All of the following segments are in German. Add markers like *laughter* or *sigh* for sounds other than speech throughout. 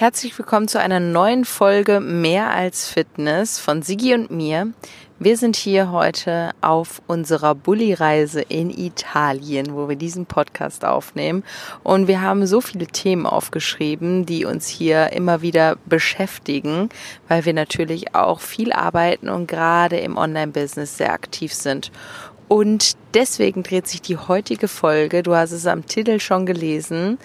Herzlich willkommen zu einer neuen Folge Mehr als Fitness von Sigi und mir. Wir sind hier heute auf unserer Bulli-Reise in Italien, wo wir diesen Podcast aufnehmen. Und wir haben so viele Themen aufgeschrieben, die uns hier immer wieder beschäftigen, weil wir natürlich auch viel arbeiten und gerade im Online-Business sehr aktiv sind. Und deswegen dreht sich die heutige Folge, du hast es am Titel schon gelesen,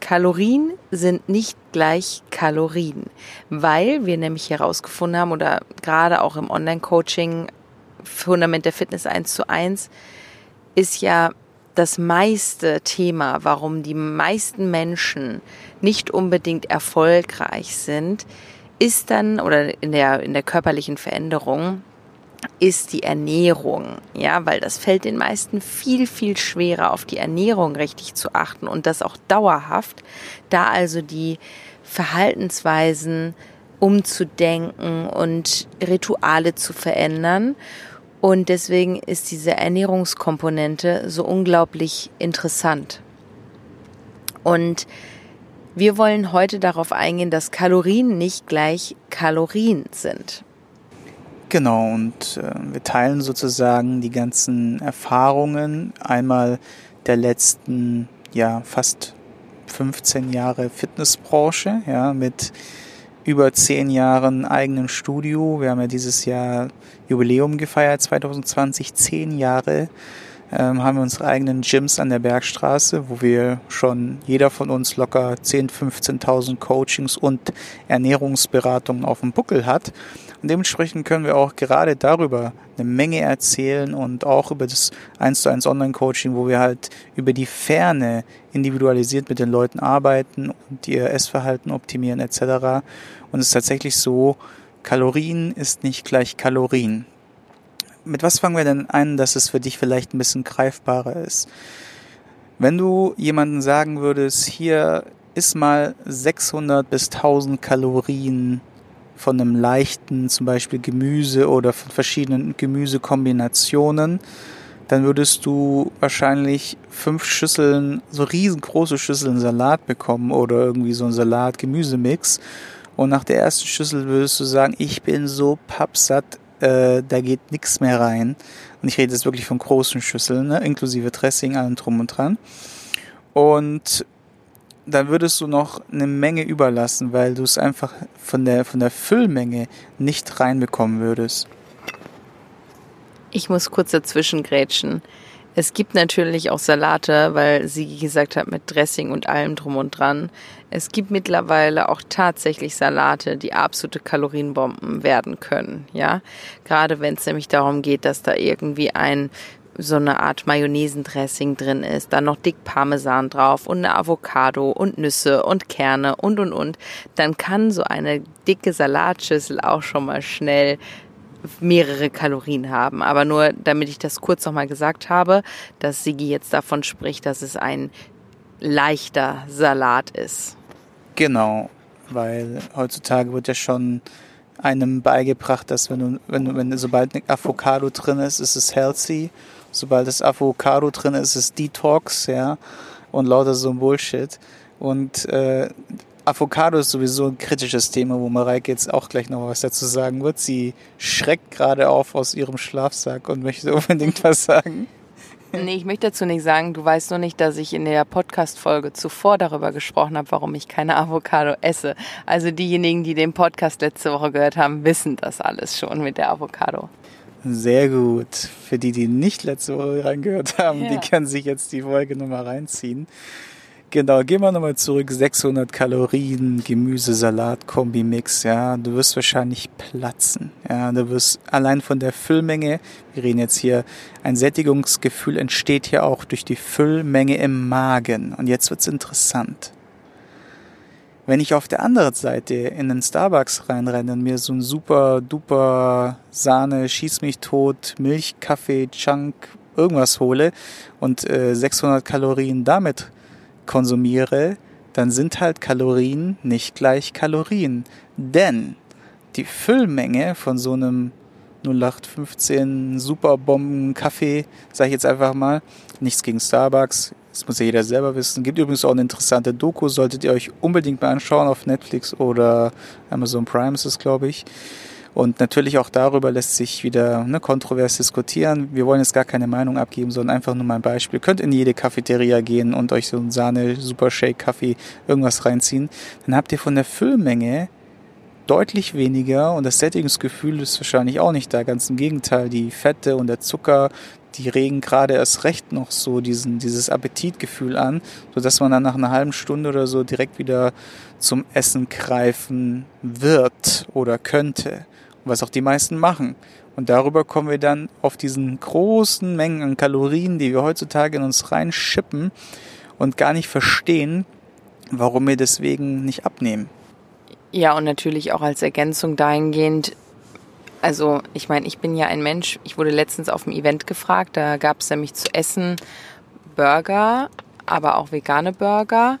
Kalorien sind nicht gleich Kalorien, weil wir nämlich herausgefunden haben oder gerade auch im Online-Coaching Fundament der Fitness 1 zu 1 ist ja das meiste Thema, warum die meisten Menschen nicht unbedingt erfolgreich sind, ist dann oder in der in der körperlichen Veränderung ist die Ernährung, ja, weil das fällt den meisten viel, viel schwerer, auf die Ernährung richtig zu achten und das auch dauerhaft, da also die Verhaltensweisen umzudenken und Rituale zu verändern. Und deswegen ist diese Ernährungskomponente so unglaublich interessant. Und wir wollen heute darauf eingehen, dass Kalorien nicht gleich Kalorien sind. Genau, und äh, wir teilen sozusagen die ganzen Erfahrungen einmal der letzten, ja, fast 15 Jahre Fitnessbranche, ja, mit über zehn Jahren eigenem Studio. Wir haben ja dieses Jahr Jubiläum gefeiert, 2020, zehn Jahre ähm, haben wir unsere eigenen Gyms an der Bergstraße, wo wir schon jeder von uns locker 10.000, 15.000 Coachings und Ernährungsberatungen auf dem Buckel hat. Und dementsprechend können wir auch gerade darüber eine Menge erzählen und auch über das 1 zu 1 Online-Coaching, wo wir halt über die Ferne individualisiert mit den Leuten arbeiten und ihr Essverhalten optimieren etc. Und es ist tatsächlich so, Kalorien ist nicht gleich Kalorien. Mit was fangen wir denn an, dass es für dich vielleicht ein bisschen greifbarer ist? Wenn du jemanden sagen würdest, hier ist mal 600 bis 1000 Kalorien von einem leichten, zum Beispiel Gemüse oder von verschiedenen Gemüsekombinationen, dann würdest du wahrscheinlich fünf Schüsseln, so riesengroße Schüsseln Salat bekommen oder irgendwie so ein Salat-Gemüsemix. Und nach der ersten Schüssel würdest du sagen, ich bin so pappsatt, äh, da geht nichts mehr rein. Und ich rede jetzt wirklich von großen Schüsseln, ne? inklusive Dressing, allem drum und dran. Und dann würdest du noch eine Menge überlassen, weil du es einfach von der, von der Füllmenge nicht reinbekommen würdest. Ich muss kurz dazwischen grätschen. Es gibt natürlich auch Salate, weil sie gesagt hat, mit Dressing und allem drum und dran. Es gibt mittlerweile auch tatsächlich Salate, die absolute Kalorienbomben werden können, ja. Gerade wenn es nämlich darum geht, dass da irgendwie ein so eine Art Mayonnaisendressing drin ist, dann noch dick Parmesan drauf und eine Avocado und Nüsse und Kerne und und und, dann kann so eine dicke Salatschüssel auch schon mal schnell mehrere Kalorien haben. Aber nur, damit ich das kurz nochmal gesagt habe, dass Sigi jetzt davon spricht, dass es ein leichter Salat ist. Genau, weil heutzutage wird ja schon einem beigebracht, dass wenn du, wenn du, wenn sobald eine Avocado drin ist, ist es healthy sobald das Avocado drin ist, ist Detox, ja, und lauter so ein Bullshit. Und äh, Avocado ist sowieso ein kritisches Thema, wo Mareike jetzt auch gleich noch was dazu sagen wird. Sie schreckt gerade auf aus ihrem Schlafsack und möchte *laughs* unbedingt was sagen. Nee, ich möchte dazu nicht sagen, du weißt nur nicht, dass ich in der Podcast-Folge zuvor darüber gesprochen habe, warum ich keine Avocado esse. Also diejenigen, die den Podcast letzte Woche gehört haben, wissen das alles schon mit der Avocado. Sehr gut. Für die, die nicht letzte Woche reingehört haben, ja. die können sich jetzt die Folge nochmal reinziehen. Genau, gehen wir nochmal zurück. 600 Kalorien, Gemüsesalat, Kombi-Mix, ja. Du wirst wahrscheinlich platzen, ja. Du wirst allein von der Füllmenge, wir reden jetzt hier, ein Sättigungsgefühl entsteht hier auch durch die Füllmenge im Magen. Und jetzt wird's interessant. Wenn ich auf der anderen Seite in den Starbucks reinrenne und mir so ein super duper Sahne, schieß mich tot, Milch, Kaffee, Chunk, irgendwas hole und äh, 600 Kalorien damit konsumiere, dann sind halt Kalorien nicht gleich Kalorien. Denn die Füllmenge von so einem 0815 Superbomben Kaffee, sag ich jetzt einfach mal, nichts gegen Starbucks, Das muss ja jeder selber wissen. Gibt übrigens auch eine interessante Doku, solltet ihr euch unbedingt mal anschauen auf Netflix oder Amazon Prime ist es, glaube ich. Und natürlich auch darüber lässt sich wieder ne, kontrovers diskutieren. Wir wollen jetzt gar keine Meinung abgeben, sondern einfach nur mal ein Beispiel. Ihr könnt in jede Cafeteria gehen und euch so einen Sahne, Super Shake, Kaffee, irgendwas reinziehen. Dann habt ihr von der Füllmenge deutlich weniger und das Sättigungsgefühl ist wahrscheinlich auch nicht da. Ganz im Gegenteil, die Fette und der Zucker, die regen gerade erst recht noch so diesen, dieses Appetitgefühl an, sodass man dann nach einer halben Stunde oder so direkt wieder zum Essen greifen wird oder könnte. Was auch die meisten machen. Und darüber kommen wir dann auf diesen großen Mengen an Kalorien, die wir heutzutage in uns reinschippen und gar nicht verstehen, warum wir deswegen nicht abnehmen. Ja, und natürlich auch als Ergänzung dahingehend, also ich meine, ich bin ja ein Mensch, ich wurde letztens auf dem Event gefragt, da gab es nämlich zu essen Burger, aber auch vegane Burger.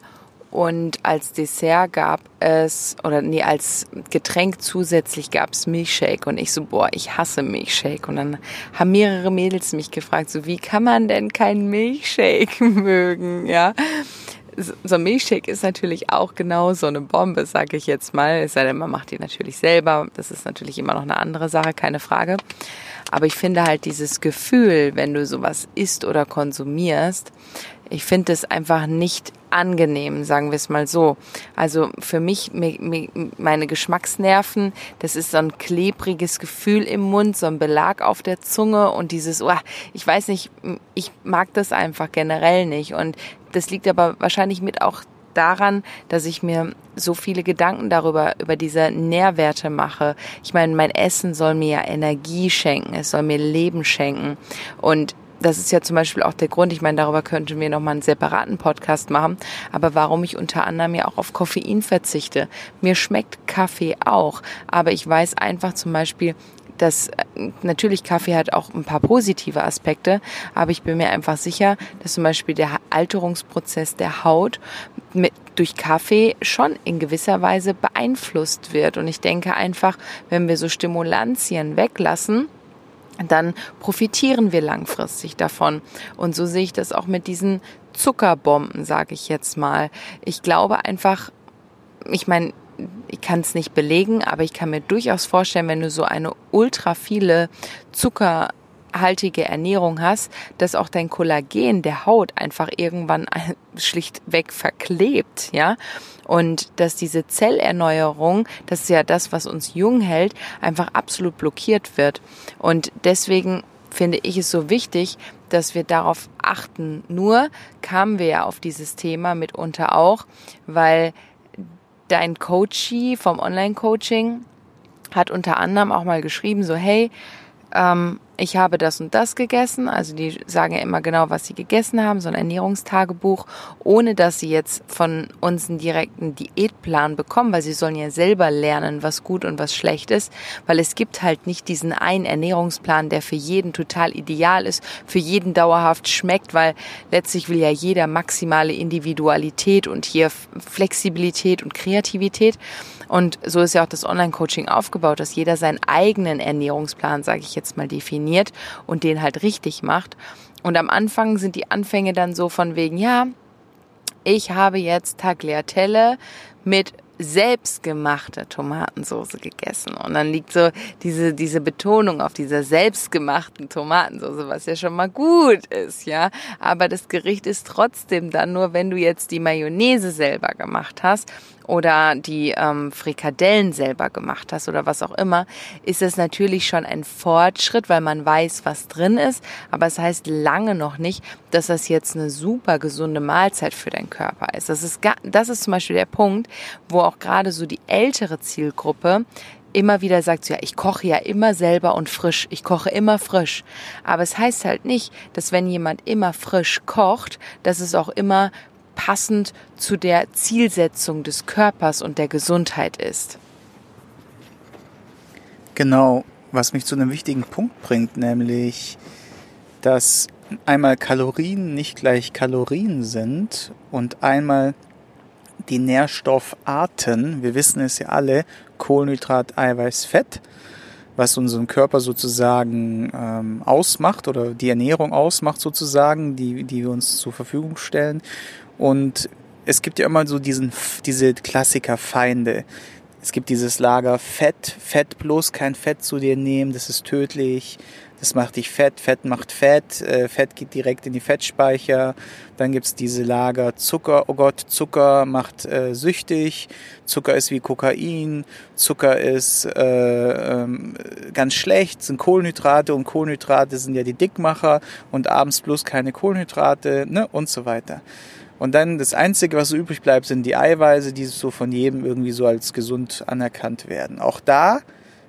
Und als Dessert gab es, oder nee, als Getränk zusätzlich gab es Milchshake. Und ich so, boah, ich hasse Milchshake. Und dann haben mehrere Mädels mich gefragt, so, wie kann man denn keinen Milchshake *laughs* mögen, ja? so ein Milchshake ist natürlich auch genau so eine Bombe, sage ich jetzt mal. Es sei denn, man macht die natürlich selber. Das ist natürlich immer noch eine andere Sache, keine Frage. Aber ich finde halt dieses Gefühl, wenn du sowas isst oder konsumierst, ich finde es einfach nicht angenehm, sagen wir es mal so. Also für mich, meine Geschmacksnerven, das ist so ein klebriges Gefühl im Mund, so ein Belag auf der Zunge und dieses, oh, ich weiß nicht, ich mag das einfach generell nicht. Und das liegt aber wahrscheinlich mit auch daran, dass ich mir so viele Gedanken darüber, über diese Nährwerte mache. Ich meine, mein Essen soll mir ja Energie schenken, es soll mir Leben schenken. Und das ist ja zum Beispiel auch der Grund, ich meine, darüber könnten wir nochmal einen separaten Podcast machen, aber warum ich unter anderem ja auch auf Koffein verzichte. Mir schmeckt Kaffee auch, aber ich weiß einfach zum Beispiel, dass äh, natürlich Kaffee hat auch ein paar positive Aspekte, aber ich bin mir einfach sicher, dass zum Beispiel der Alterungsprozess der Haut mit, durch Kaffee schon in gewisser Weise beeinflusst wird. Und ich denke einfach, wenn wir so Stimulantien weglassen, dann profitieren wir langfristig davon. Und so sehe ich das auch mit diesen Zuckerbomben, sage ich jetzt mal. Ich glaube einfach, ich meine, ich kann es nicht belegen, aber ich kann mir durchaus vorstellen, wenn du so eine ultra viele zuckerhaltige Ernährung hast, dass auch dein Kollagen der Haut einfach irgendwann *laughs* schlichtweg verklebt, ja. Und dass diese Zellerneuerung, das ist ja das, was uns jung hält, einfach absolut blockiert wird. Und deswegen finde ich es so wichtig, dass wir darauf achten. Nur kamen wir ja auf dieses Thema mitunter auch, weil dein Coachie vom Online-Coaching hat unter anderem auch mal geschrieben, so hey, ähm, ich habe das und das gegessen. Also die sagen ja immer genau, was sie gegessen haben, so ein Ernährungstagebuch, ohne dass sie jetzt von uns einen direkten Diätplan bekommen, weil sie sollen ja selber lernen, was gut und was schlecht ist, weil es gibt halt nicht diesen einen Ernährungsplan, der für jeden total ideal ist, für jeden dauerhaft schmeckt, weil letztlich will ja jeder maximale Individualität und hier Flexibilität und Kreativität. Und so ist ja auch das Online-Coaching aufgebaut, dass jeder seinen eigenen Ernährungsplan, sage ich jetzt mal, definiert und den halt richtig macht. Und am Anfang sind die Anfänge dann so von wegen, ja, ich habe jetzt Tagliatelle mit selbstgemachte Tomatensauce gegessen. Und dann liegt so diese, diese Betonung auf dieser selbstgemachten Tomatensauce, was ja schon mal gut ist, ja. Aber das Gericht ist trotzdem dann nur, wenn du jetzt die Mayonnaise selber gemacht hast oder die ähm, Frikadellen selber gemacht hast oder was auch immer, ist es natürlich schon ein Fortschritt, weil man weiß, was drin ist. Aber es heißt lange noch nicht, dass das jetzt eine super gesunde Mahlzeit für deinen Körper ist. Das ist, das ist zum Beispiel der Punkt, wo auch gerade so die ältere Zielgruppe immer wieder sagt, ja, ich koche ja immer selber und frisch, ich koche immer frisch. Aber es heißt halt nicht, dass wenn jemand immer frisch kocht, dass es auch immer passend zu der Zielsetzung des Körpers und der Gesundheit ist. Genau, was mich zu einem wichtigen Punkt bringt, nämlich, dass einmal Kalorien nicht gleich Kalorien sind und einmal die Nährstoffarten, wir wissen es ja alle, Kohlenhydrat, Eiweiß, Fett, was unseren Körper sozusagen ähm, ausmacht oder die Ernährung ausmacht sozusagen, die, die wir uns zur Verfügung stellen. Und es gibt ja immer so diesen, diese Klassiker-Feinde. Es gibt dieses Lager Fett, Fett bloß kein Fett zu dir nehmen, das ist tödlich das macht dich fett, Fett macht Fett, äh, Fett geht direkt in die Fettspeicher. Dann gibt's diese Lager Zucker, oh Gott, Zucker macht äh, süchtig, Zucker ist wie Kokain, Zucker ist äh, ähm, ganz schlecht, sind Kohlenhydrate und Kohlenhydrate sind ja die Dickmacher und abends bloß keine Kohlenhydrate ne, und so weiter. Und dann das Einzige, was so übrig bleibt, sind die Eiweiße, die so von jedem irgendwie so als gesund anerkannt werden. Auch da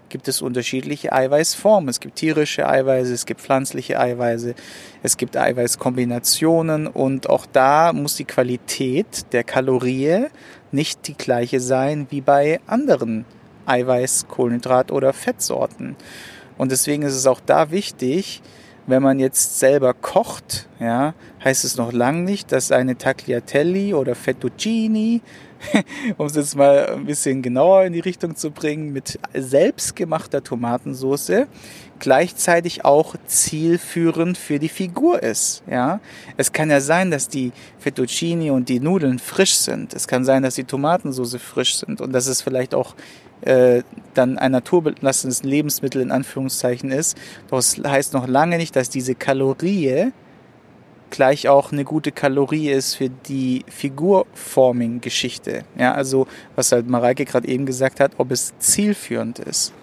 gibt es unterschiedliche Eiweißformen. Es gibt tierische Eiweiße, es gibt pflanzliche Eiweiße, es gibt Eiweißkombinationen und auch da muss die Qualität der Kalorie nicht die gleiche sein wie bei anderen Eiweiß, Kohlenhydrat oder Fettsorten. Und deswegen ist es auch da wichtig, wenn man jetzt selber kocht, ja, heißt es noch lange nicht, dass eine Tagliatelle oder Fettuccini *laughs* um es jetzt mal ein bisschen genauer in die Richtung zu bringen, mit selbstgemachter Tomatensauce gleichzeitig auch zielführend für die Figur ist. Ja, es kann ja sein, dass die Fettuccini und die Nudeln frisch sind. Es kann sein, dass die Tomatensauce frisch sind und dass es vielleicht auch äh, dann ein naturbelassenes Lebensmittel in Anführungszeichen ist. Doch es heißt noch lange nicht, dass diese Kalorie gleich auch eine gute Kalorie ist für die Figurforming-Geschichte. Ja, also was halt Mareike gerade eben gesagt hat, ob es zielführend ist.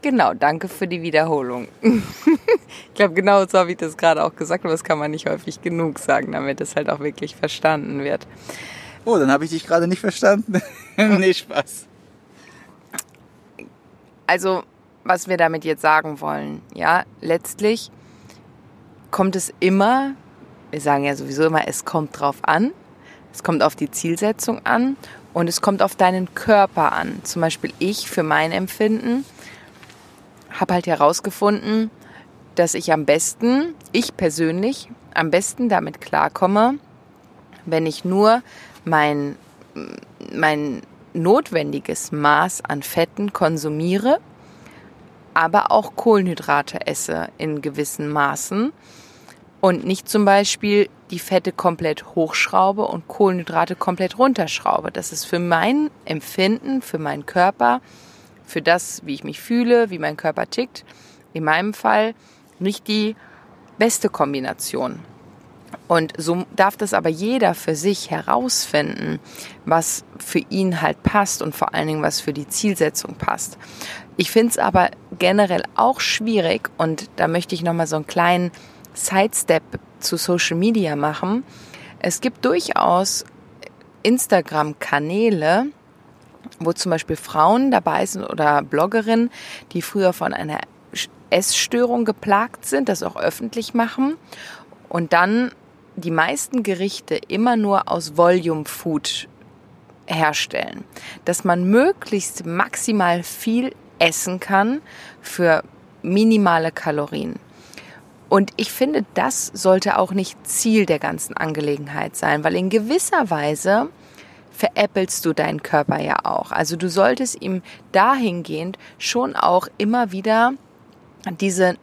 Genau, danke für die Wiederholung. *laughs* ich glaube, genau so habe ich das gerade auch gesagt, aber das kann man nicht häufig genug sagen, damit es halt auch wirklich verstanden wird. Oh, dann habe ich dich gerade nicht verstanden. *laughs* nee, Spaß. Also, was wir damit jetzt sagen wollen, ja, letztlich kommt es immer, wir sagen ja sowieso immer, es kommt drauf an, es kommt auf die Zielsetzung an und es kommt auf deinen Körper an. Zum Beispiel ich für mein Empfinden habe halt herausgefunden, dass ich am besten, ich persönlich, am besten damit klarkomme, wenn ich nur mein, mein notwendiges Maß an Fetten konsumiere aber auch Kohlenhydrate esse in gewissen Maßen und nicht zum Beispiel die Fette komplett hochschraube und Kohlenhydrate komplett runterschraube. Das ist für mein Empfinden, für meinen Körper, für das, wie ich mich fühle, wie mein Körper tickt, in meinem Fall nicht die beste Kombination. Und so darf das aber jeder für sich herausfinden, was für ihn halt passt und vor allen Dingen, was für die Zielsetzung passt. Ich finde es aber generell auch schwierig und da möchte ich nochmal so einen kleinen Sidestep zu Social Media machen. Es gibt durchaus Instagram-Kanäle, wo zum Beispiel Frauen dabei sind oder Bloggerinnen, die früher von einer Essstörung geplagt sind, das auch öffentlich machen und dann die meisten Gerichte immer nur aus Volume Food herstellen, dass man möglichst maximal viel essen kann für minimale Kalorien. Und ich finde, das sollte auch nicht Ziel der ganzen Angelegenheit sein, weil in gewisser Weise veräppelst du deinen Körper ja auch. Also du solltest ihm dahingehend schon auch immer wieder diese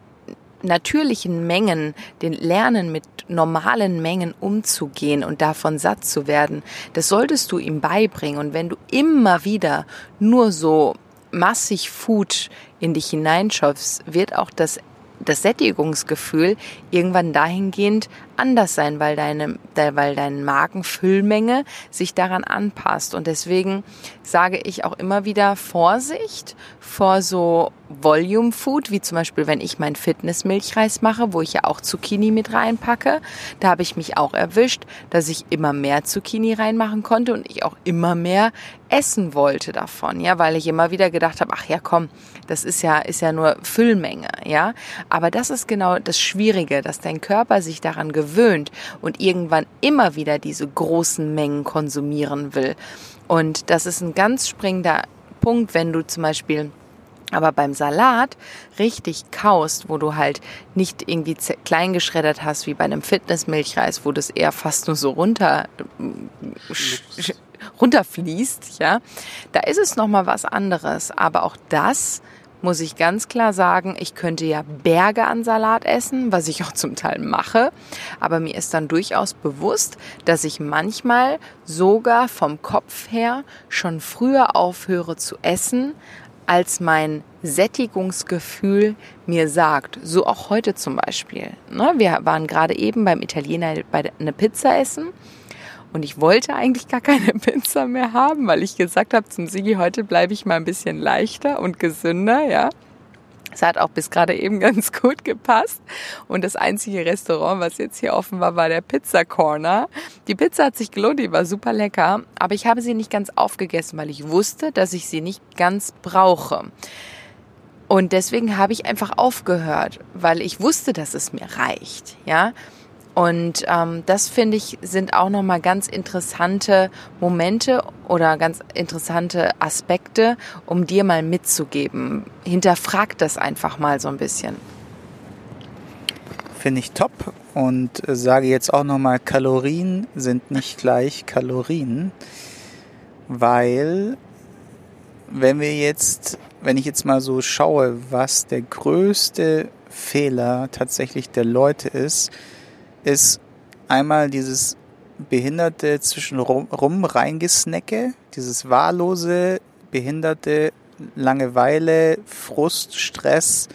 natürlichen Mengen, den Lernen mit normalen Mengen umzugehen und davon satt zu werden, das solltest du ihm beibringen. Und wenn du immer wieder nur so massig Food in dich hineinschaufst, wird auch das das Sättigungsgefühl irgendwann dahingehend anders sein, weil deine, weil deine Magenfüllmenge sich daran anpasst. Und deswegen sage ich auch immer wieder Vorsicht vor so Volume Food, wie zum Beispiel, wenn ich meinen Fitness-Milchreis mache, wo ich ja auch Zucchini mit reinpacke. Da habe ich mich auch erwischt, dass ich immer mehr Zucchini reinmachen konnte und ich auch immer mehr essen wollte davon, ja, weil ich immer wieder gedacht habe, ach ja, komm, das ist ja, ist ja nur Füllmenge, ja. Aber das ist genau das Schwierige, dass dein Körper sich daran gewöhnt und irgendwann immer wieder diese großen Mengen konsumieren will. Und das ist ein ganz springender Punkt, wenn du zum Beispiel aber beim Salat richtig kaust, wo du halt nicht irgendwie klein geschreddert hast, wie bei einem Fitnessmilchreis, wo das eher fast nur so runter runterfließt, ja, da ist es noch mal was anderes. Aber auch das muss ich ganz klar sagen, ich könnte ja Berge an Salat essen, was ich auch zum Teil mache. Aber mir ist dann durchaus bewusst, dass ich manchmal sogar vom Kopf her schon früher aufhöre zu essen, als mein Sättigungsgefühl mir sagt. So auch heute zum Beispiel. Ne, wir waren gerade eben beim Italiener eine Pizza essen und ich wollte eigentlich gar keine *laughs* Pizza mehr haben, weil ich gesagt habe zum Sigi, heute bleibe ich mal ein bisschen leichter und gesünder, ja. Es hat auch bis gerade eben *laughs* ganz gut gepasst. Und das einzige Restaurant, was jetzt hier offen war, war der Pizza Corner. Die Pizza hat sich gelohnt, die war super lecker. Aber ich habe sie nicht ganz aufgegessen, weil ich wusste, dass ich sie nicht ganz brauche. Und deswegen habe ich einfach aufgehört, weil ich wusste, dass es mir reicht, ja. Und ähm, das finde ich sind auch noch mal ganz interessante Momente oder ganz interessante Aspekte, um dir mal mitzugeben. Hinterfrag das einfach mal so ein bisschen. Finde ich top und sage jetzt auch noch mal: Kalorien sind nicht gleich Kalorien, weil wenn wir jetzt, wenn ich jetzt mal so schaue, was der größte Fehler tatsächlich der Leute ist, ist einmal dieses behinderte zwischen rum, reingesnacke, dieses wahllose, behinderte Langeweile, Frust, Stress,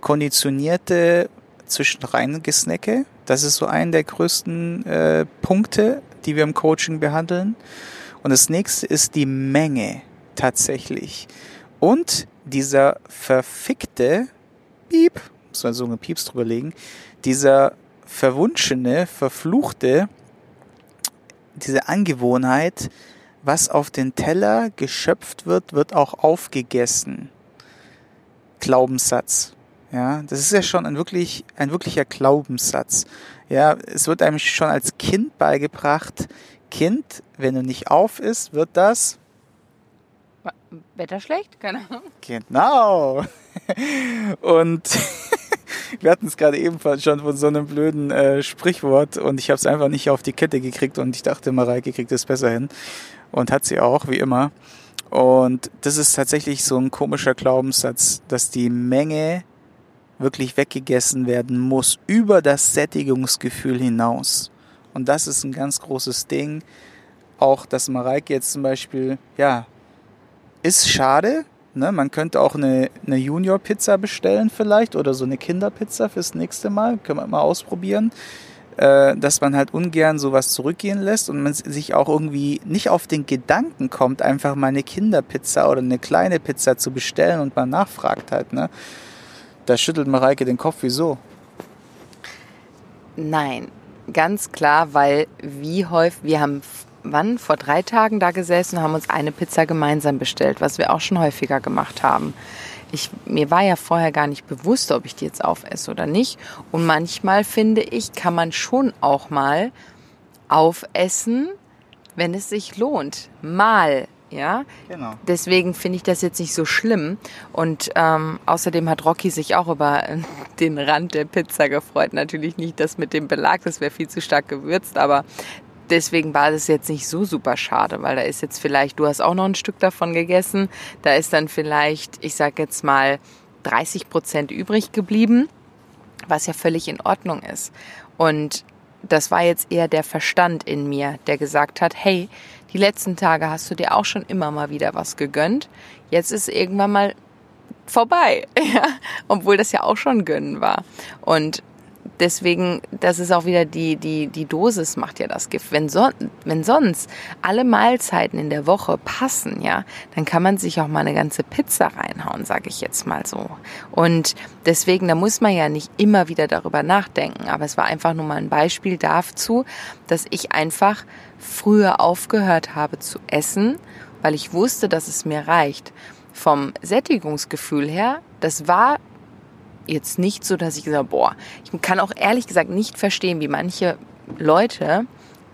konditionierte zwischen reingesnacke. Das ist so ein der größten äh, Punkte, die wir im Coaching behandeln. Und das nächste ist die Menge tatsächlich. Und dieser verfickte Piep, muss man so eine Pieps drüber legen, dieser verwunschene, verfluchte, diese Angewohnheit, was auf den Teller geschöpft wird, wird auch aufgegessen. Glaubenssatz. Ja, das ist ja schon ein wirklich, ein wirklicher Glaubenssatz. Ja, es wird einem schon als Kind beigebracht, Kind, wenn du nicht auf isst, wird das Wetter schlecht? Keine Ahnung. Genau. *laughs* Und *laughs* wir hatten es gerade ebenfalls schon von so einem blöden äh, Sprichwort und ich habe es einfach nicht auf die Kette gekriegt und ich dachte, Mareike kriegt es besser hin und hat sie auch, wie immer. Und das ist tatsächlich so ein komischer Glaubenssatz, dass die Menge wirklich weggegessen werden muss über das Sättigungsgefühl hinaus. Und das ist ein ganz großes Ding. Auch, dass Mareike jetzt zum Beispiel, ja, ist schade, Ne, man könnte auch eine, eine Junior-Pizza bestellen vielleicht oder so eine Kinderpizza fürs nächste Mal. Können wir mal ausprobieren. Äh, dass man halt ungern sowas zurückgehen lässt und man sich auch irgendwie nicht auf den Gedanken kommt, einfach mal eine Kinderpizza oder eine kleine Pizza zu bestellen und man nachfragt halt. Ne? Da schüttelt Mareike den Kopf, wieso? Nein, ganz klar, weil wie häufig, wir haben wann, vor drei Tagen da gesessen und haben uns eine Pizza gemeinsam bestellt, was wir auch schon häufiger gemacht haben. Ich, mir war ja vorher gar nicht bewusst, ob ich die jetzt aufesse oder nicht. Und manchmal finde ich, kann man schon auch mal aufessen, wenn es sich lohnt. Mal, ja. Genau. Deswegen finde ich das jetzt nicht so schlimm. Und ähm, außerdem hat Rocky sich auch über *laughs* den Rand der Pizza gefreut. Natürlich nicht das mit dem Belag, das wäre viel zu stark gewürzt, aber deswegen war das jetzt nicht so super schade, weil da ist jetzt vielleicht, du hast auch noch ein Stück davon gegessen, da ist dann vielleicht, ich sag jetzt mal, 30 Prozent übrig geblieben, was ja völlig in Ordnung ist. Und das war jetzt eher der Verstand in mir, der gesagt hat, hey, die letzten Tage hast du dir auch schon immer mal wieder was gegönnt. Jetzt ist irgendwann mal vorbei, *laughs* ja? obwohl das ja auch schon gönnen war. Und deswegen, das ist auch wieder die, die, die Dosis macht ja das Gift. Wenn, so, wenn sonst alle Mahlzeiten in der Woche passen, ja, dann kann man sich auch mal eine ganze Pizza reinhauen, sage ich jetzt mal so. Und deswegen, da muss man ja nicht immer wieder darüber nachdenken. Aber es war einfach nur mal ein Beispiel dazu, dass ich einfach früher aufgehört habe zu essen, weil ich wusste, dass es mir reicht. Vom Sättigungsgefühl her, das war jetzt nicht so, dass ich gesagt boah, ich kann auch ehrlich gesagt nicht verstehen, wie manche Leute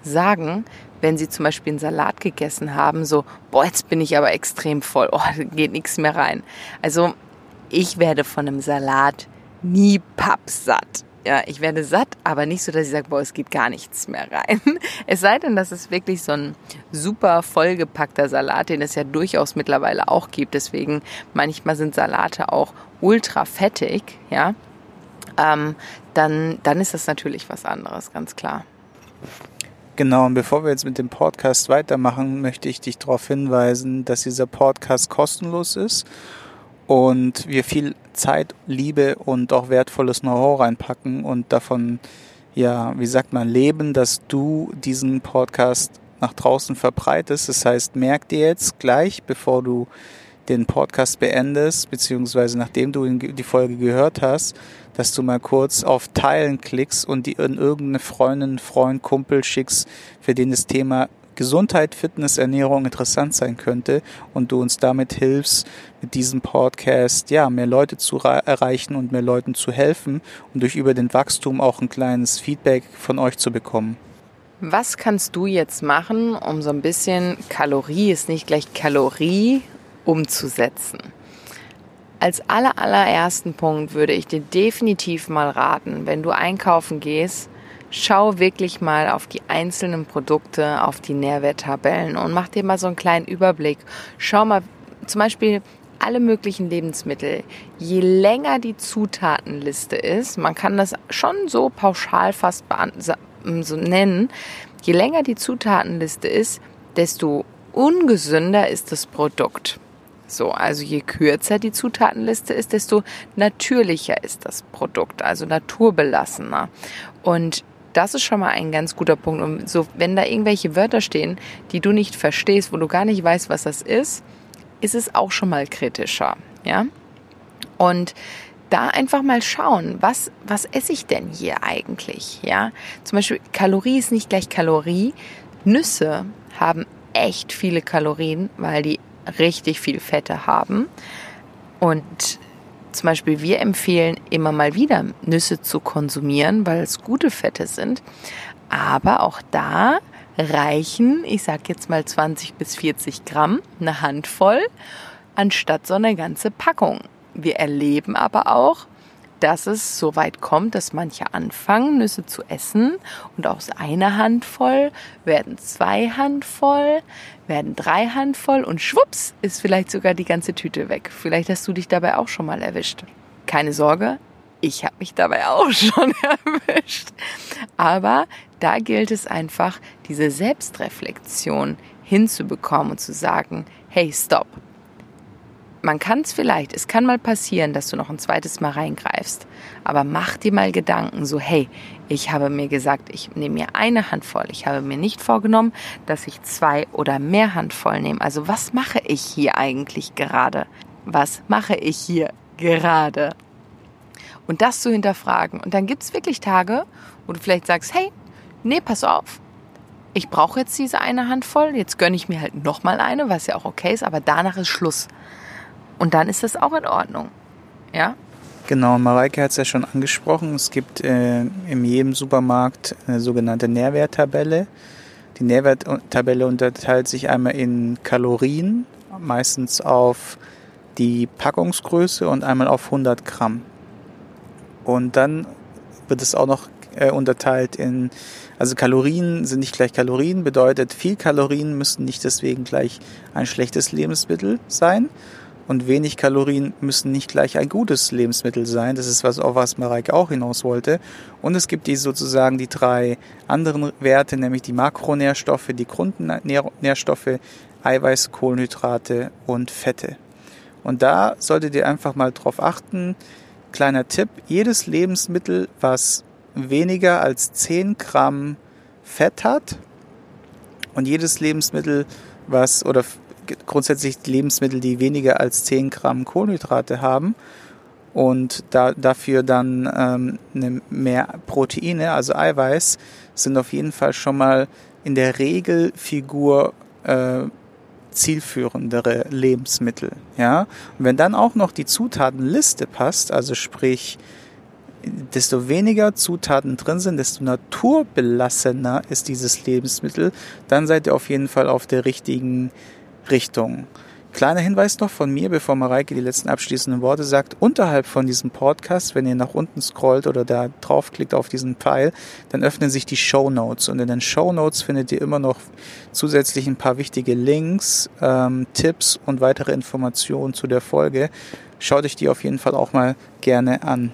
sagen, wenn sie zum Beispiel einen Salat gegessen haben, so, boah, jetzt bin ich aber extrem voll, oh, da geht nichts mehr rein. Also ich werde von einem Salat nie pappsatt. Ja, ich werde satt, aber nicht so, dass ich sage, boah, es geht gar nichts mehr rein. *laughs* Es sei denn, dass es wirklich so ein super vollgepackter Salat, den es ja durchaus mittlerweile auch gibt. Deswegen manchmal sind Salate auch ultra fettig, ja. Ähm, dann, dann ist das natürlich was anderes, ganz klar. Genau, und bevor wir jetzt mit dem Podcast weitermachen, möchte ich dich darauf hinweisen, dass dieser Podcast kostenlos ist und wir viel Zeit, Liebe und auch wertvolles Know-how reinpacken und davon, ja, wie sagt man, leben, dass du diesen Podcast nach draußen verbreitest. Das heißt, merk dir jetzt gleich, bevor du den Podcast beendest, beziehungsweise nachdem du die Folge gehört hast, dass du mal kurz auf Teilen klickst und die in irgendeine Freundin, Freund, Kumpel schickst, für den das Thema Gesundheit, Fitness, Ernährung interessant sein könnte und du uns damit hilfst, mit diesem Podcast ja mehr Leute zu erreichen und mehr Leuten zu helfen und durch über den Wachstum auch ein kleines Feedback von euch zu bekommen. Was kannst du jetzt machen, um so ein bisschen Kalorie ist nicht gleich Kalorie umzusetzen? Als aller, allerersten Punkt würde ich dir definitiv mal raten, wenn du einkaufen gehst, schau wirklich mal auf die einzelnen Produkte, auf die Nährwerttabellen und mach dir mal so einen kleinen Überblick. Schau mal zum Beispiel alle möglichen Lebensmittel. Je länger die Zutatenliste ist, man kann das schon so pauschal fast so nennen, je länger die Zutatenliste ist, desto ungesünder ist das Produkt. So, also je kürzer die Zutatenliste ist, desto natürlicher ist das Produkt, also naturbelassener. Und das ist schon mal ein ganz guter Punkt. Und so, wenn da irgendwelche Wörter stehen, die du nicht verstehst, wo du gar nicht weißt, was das ist, ist es auch schon mal kritischer, ja? Und da einfach mal schauen, was, was esse ich denn hier eigentlich, ja? Zum Beispiel Kalorie ist nicht gleich Kalorie. Nüsse haben echt viele Kalorien, weil die richtig viel Fette haben. Und zum Beispiel wir empfehlen immer mal wieder Nüsse zu konsumieren, weil es gute Fette sind. Aber auch da reichen, ich sag jetzt mal 20 bis 40 Gramm, eine Handvoll, anstatt so eine ganze Packung. Wir erleben aber auch, dass es so weit kommt, dass manche anfangen, Nüsse zu essen und aus einer Handvoll werden zwei Handvoll, werden drei Handvoll und schwupps ist vielleicht sogar die ganze Tüte weg. Vielleicht hast du dich dabei auch schon mal erwischt. Keine Sorge, ich habe mich dabei auch *laughs* schon erwischt. Aber da gilt es einfach, diese Selbstreflexion hinzubekommen und zu sagen, hey, stopp, man kann es vielleicht, es kann mal passieren, dass du noch ein zweites Mal reingreifst. Aber mach dir mal Gedanken, so hey, ich habe mir gesagt, ich nehme mir eine Handvoll. Ich habe mir nicht vorgenommen, dass ich zwei oder mehr Handvoll nehme. Also was mache ich hier eigentlich gerade? Was mache ich hier gerade? Und das zu hinterfragen. Und dann gibt es wirklich Tage, wo du vielleicht sagst, hey, nee, pass auf. Ich brauche jetzt diese eine Handvoll. Jetzt gönne ich mir halt nochmal eine, was ja auch okay ist, aber danach ist Schluss. Und dann ist das auch in Ordnung. Ja? Genau, Mareike hat es ja schon angesprochen. Es gibt äh, in jedem Supermarkt eine sogenannte Nährwerttabelle. Die Nährwerttabelle unterteilt sich einmal in Kalorien, meistens auf die Packungsgröße und einmal auf 100 Gramm. Und dann wird es auch noch äh, unterteilt in, also Kalorien sind nicht gleich Kalorien, bedeutet viel Kalorien müssen nicht deswegen gleich ein schlechtes Lebensmittel sein, und wenig Kalorien müssen nicht gleich ein gutes Lebensmittel sein. Das ist was, auf was Mareike auch hinaus wollte. Und es gibt die sozusagen die drei anderen Werte, nämlich die Makronährstoffe, die Grundnährstoffe, Eiweiß, Kohlenhydrate und Fette. Und da solltet ihr einfach mal drauf achten. Kleiner Tipp, jedes Lebensmittel, was weniger als 10 Gramm Fett hat und jedes Lebensmittel, was oder grundsätzlich Lebensmittel, die weniger als 10 Gramm Kohlenhydrate haben und da, dafür dann ähm, eine mehr Proteine, also Eiweiß, sind auf jeden Fall schon mal in der Regelfigur äh, zielführendere Lebensmittel. Ja? Und wenn dann auch noch die Zutatenliste passt, also sprich, desto weniger Zutaten drin sind, desto naturbelassener ist dieses Lebensmittel, dann seid ihr auf jeden Fall auf der richtigen Richtung. kleiner Hinweis noch von mir, bevor Mareike die letzten abschließenden Worte sagt. Unterhalb von diesem Podcast, wenn ihr nach unten scrollt oder da draufklickt auf diesen Pfeil, dann öffnen sich die Show Notes. Und in den Show Notes findet ihr immer noch zusätzlich ein paar wichtige Links, ähm, Tipps und weitere Informationen zu der Folge. Schaut euch die auf jeden Fall auch mal gerne an.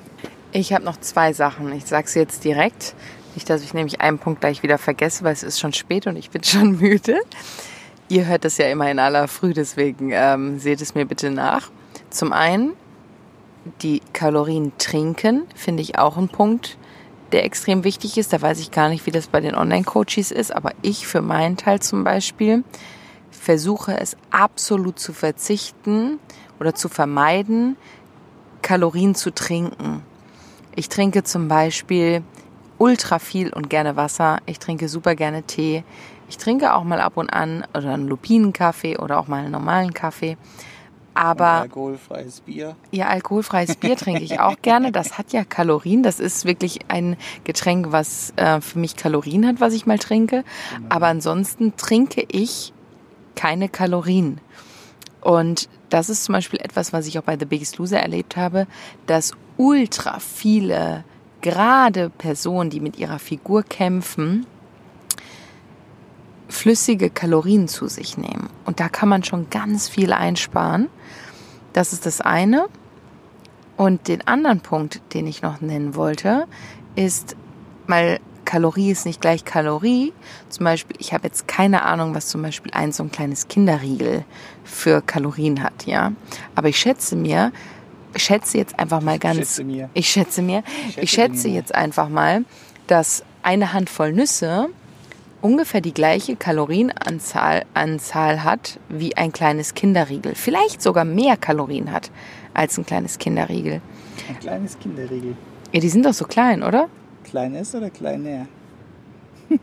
Ich habe noch zwei Sachen. Ich sage es jetzt direkt. Nicht, dass ich nämlich einen Punkt gleich wieder vergesse, weil es ist schon spät und ich bin schon *laughs* müde. Ihr hört das ja immer in aller Früh, deswegen ähm, seht es mir bitte nach. Zum einen, die Kalorien trinken, finde ich auch ein Punkt, der extrem wichtig ist. Da weiß ich gar nicht, wie das bei den Online-Coaches ist, aber ich für meinen Teil zum Beispiel versuche es absolut zu verzichten oder zu vermeiden, Kalorien zu trinken. Ich trinke zum Beispiel ultra viel und gerne Wasser. Ich trinke super gerne Tee. Ich trinke auch mal ab und an oder einen Lupinenkaffee oder auch mal einen normalen Kaffee. Aber und alkoholfreies Bier. Ja, alkoholfreies Bier trinke ich auch gerne. Das hat ja Kalorien. Das ist wirklich ein Getränk, was äh, für mich Kalorien hat, was ich mal trinke. Genau. Aber ansonsten trinke ich keine Kalorien. Und das ist zum Beispiel etwas, was ich auch bei The Biggest Loser erlebt habe, dass ultra viele, gerade Personen, die mit ihrer Figur kämpfen, flüssige Kalorien zu sich nehmen. Und da kann man schon ganz viel einsparen. Das ist das eine. Und den anderen Punkt, den ich noch nennen wollte, ist, mal Kalorie ist nicht gleich Kalorie. Zum Beispiel, ich habe jetzt keine Ahnung, was zum Beispiel ein so ein kleines Kinderriegel für Kalorien hat, ja. Aber ich schätze mir, schätze jetzt einfach mal ganz. Ich schätze mir. Ich schätze mir. Ich schätze, ich schätze jetzt einfach mal, dass eine Handvoll Nüsse ungefähr die gleiche Kalorienanzahl Anzahl hat wie ein kleines Kinderriegel. Vielleicht sogar mehr Kalorien hat als ein kleines Kinderriegel. Ein kleines Kinderriegel. Ja, die sind doch so klein, oder? Kleines oder kleiner? *laughs*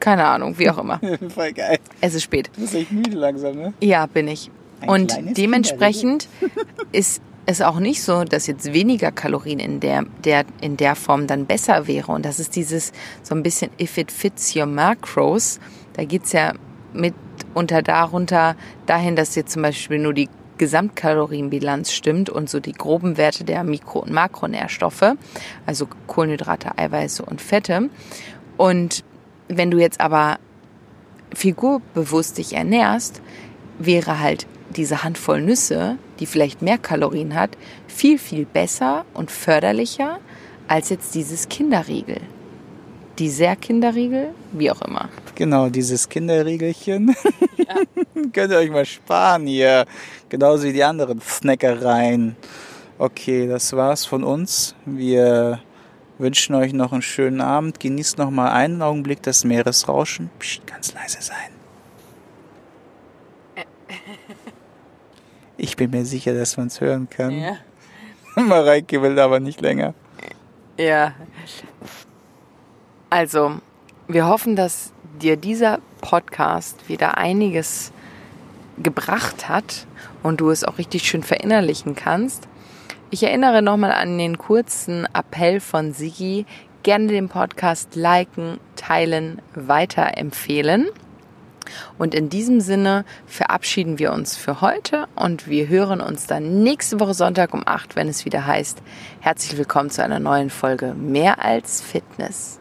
Keine Ahnung, wie auch immer. *laughs* Voll geil. Es ist spät. Du bist echt müde langsam, ne? Ja, bin ich. Ein Und dementsprechend *laughs* ist es auch nicht so, dass jetzt weniger Kalorien in der, der, in der Form dann besser wäre. Und das ist dieses so ein bisschen if it fits your macros. Da geht's ja mitunter darunter dahin, dass jetzt zum Beispiel nur die Gesamtkalorienbilanz stimmt und so die groben Werte der Mikro- und Makronährstoffe, also Kohlenhydrate, Eiweiße und Fette. Und wenn du jetzt aber figurbewusst dich ernährst, wäre halt diese Handvoll Nüsse, die vielleicht mehr Kalorien hat, viel, viel besser und förderlicher als jetzt dieses Kinderriegel. Die Kinderriegel, wie auch immer. Genau, dieses Kinderriegelchen. Ja. *laughs* Könnt ihr euch mal sparen hier. Genauso wie die anderen Snackereien. Okay, das war's von uns. Wir wünschen euch noch einen schönen Abend. Genießt noch mal einen Augenblick das Meeresrauschen. Psst, ganz leise sein. *laughs* Ich bin mir sicher, dass man es hören kann. Ja. *laughs* Mareike will aber nicht länger. Ja. Also, wir hoffen, dass dir dieser Podcast wieder einiges gebracht hat und du es auch richtig schön verinnerlichen kannst. Ich erinnere nochmal an den kurzen Appell von Sigi. Gerne den Podcast liken, teilen, weiterempfehlen. Und in diesem Sinne verabschieden wir uns für heute und wir hören uns dann nächste Woche Sonntag um 8, wenn es wieder heißt, herzlich willkommen zu einer neuen Folge Mehr als Fitness.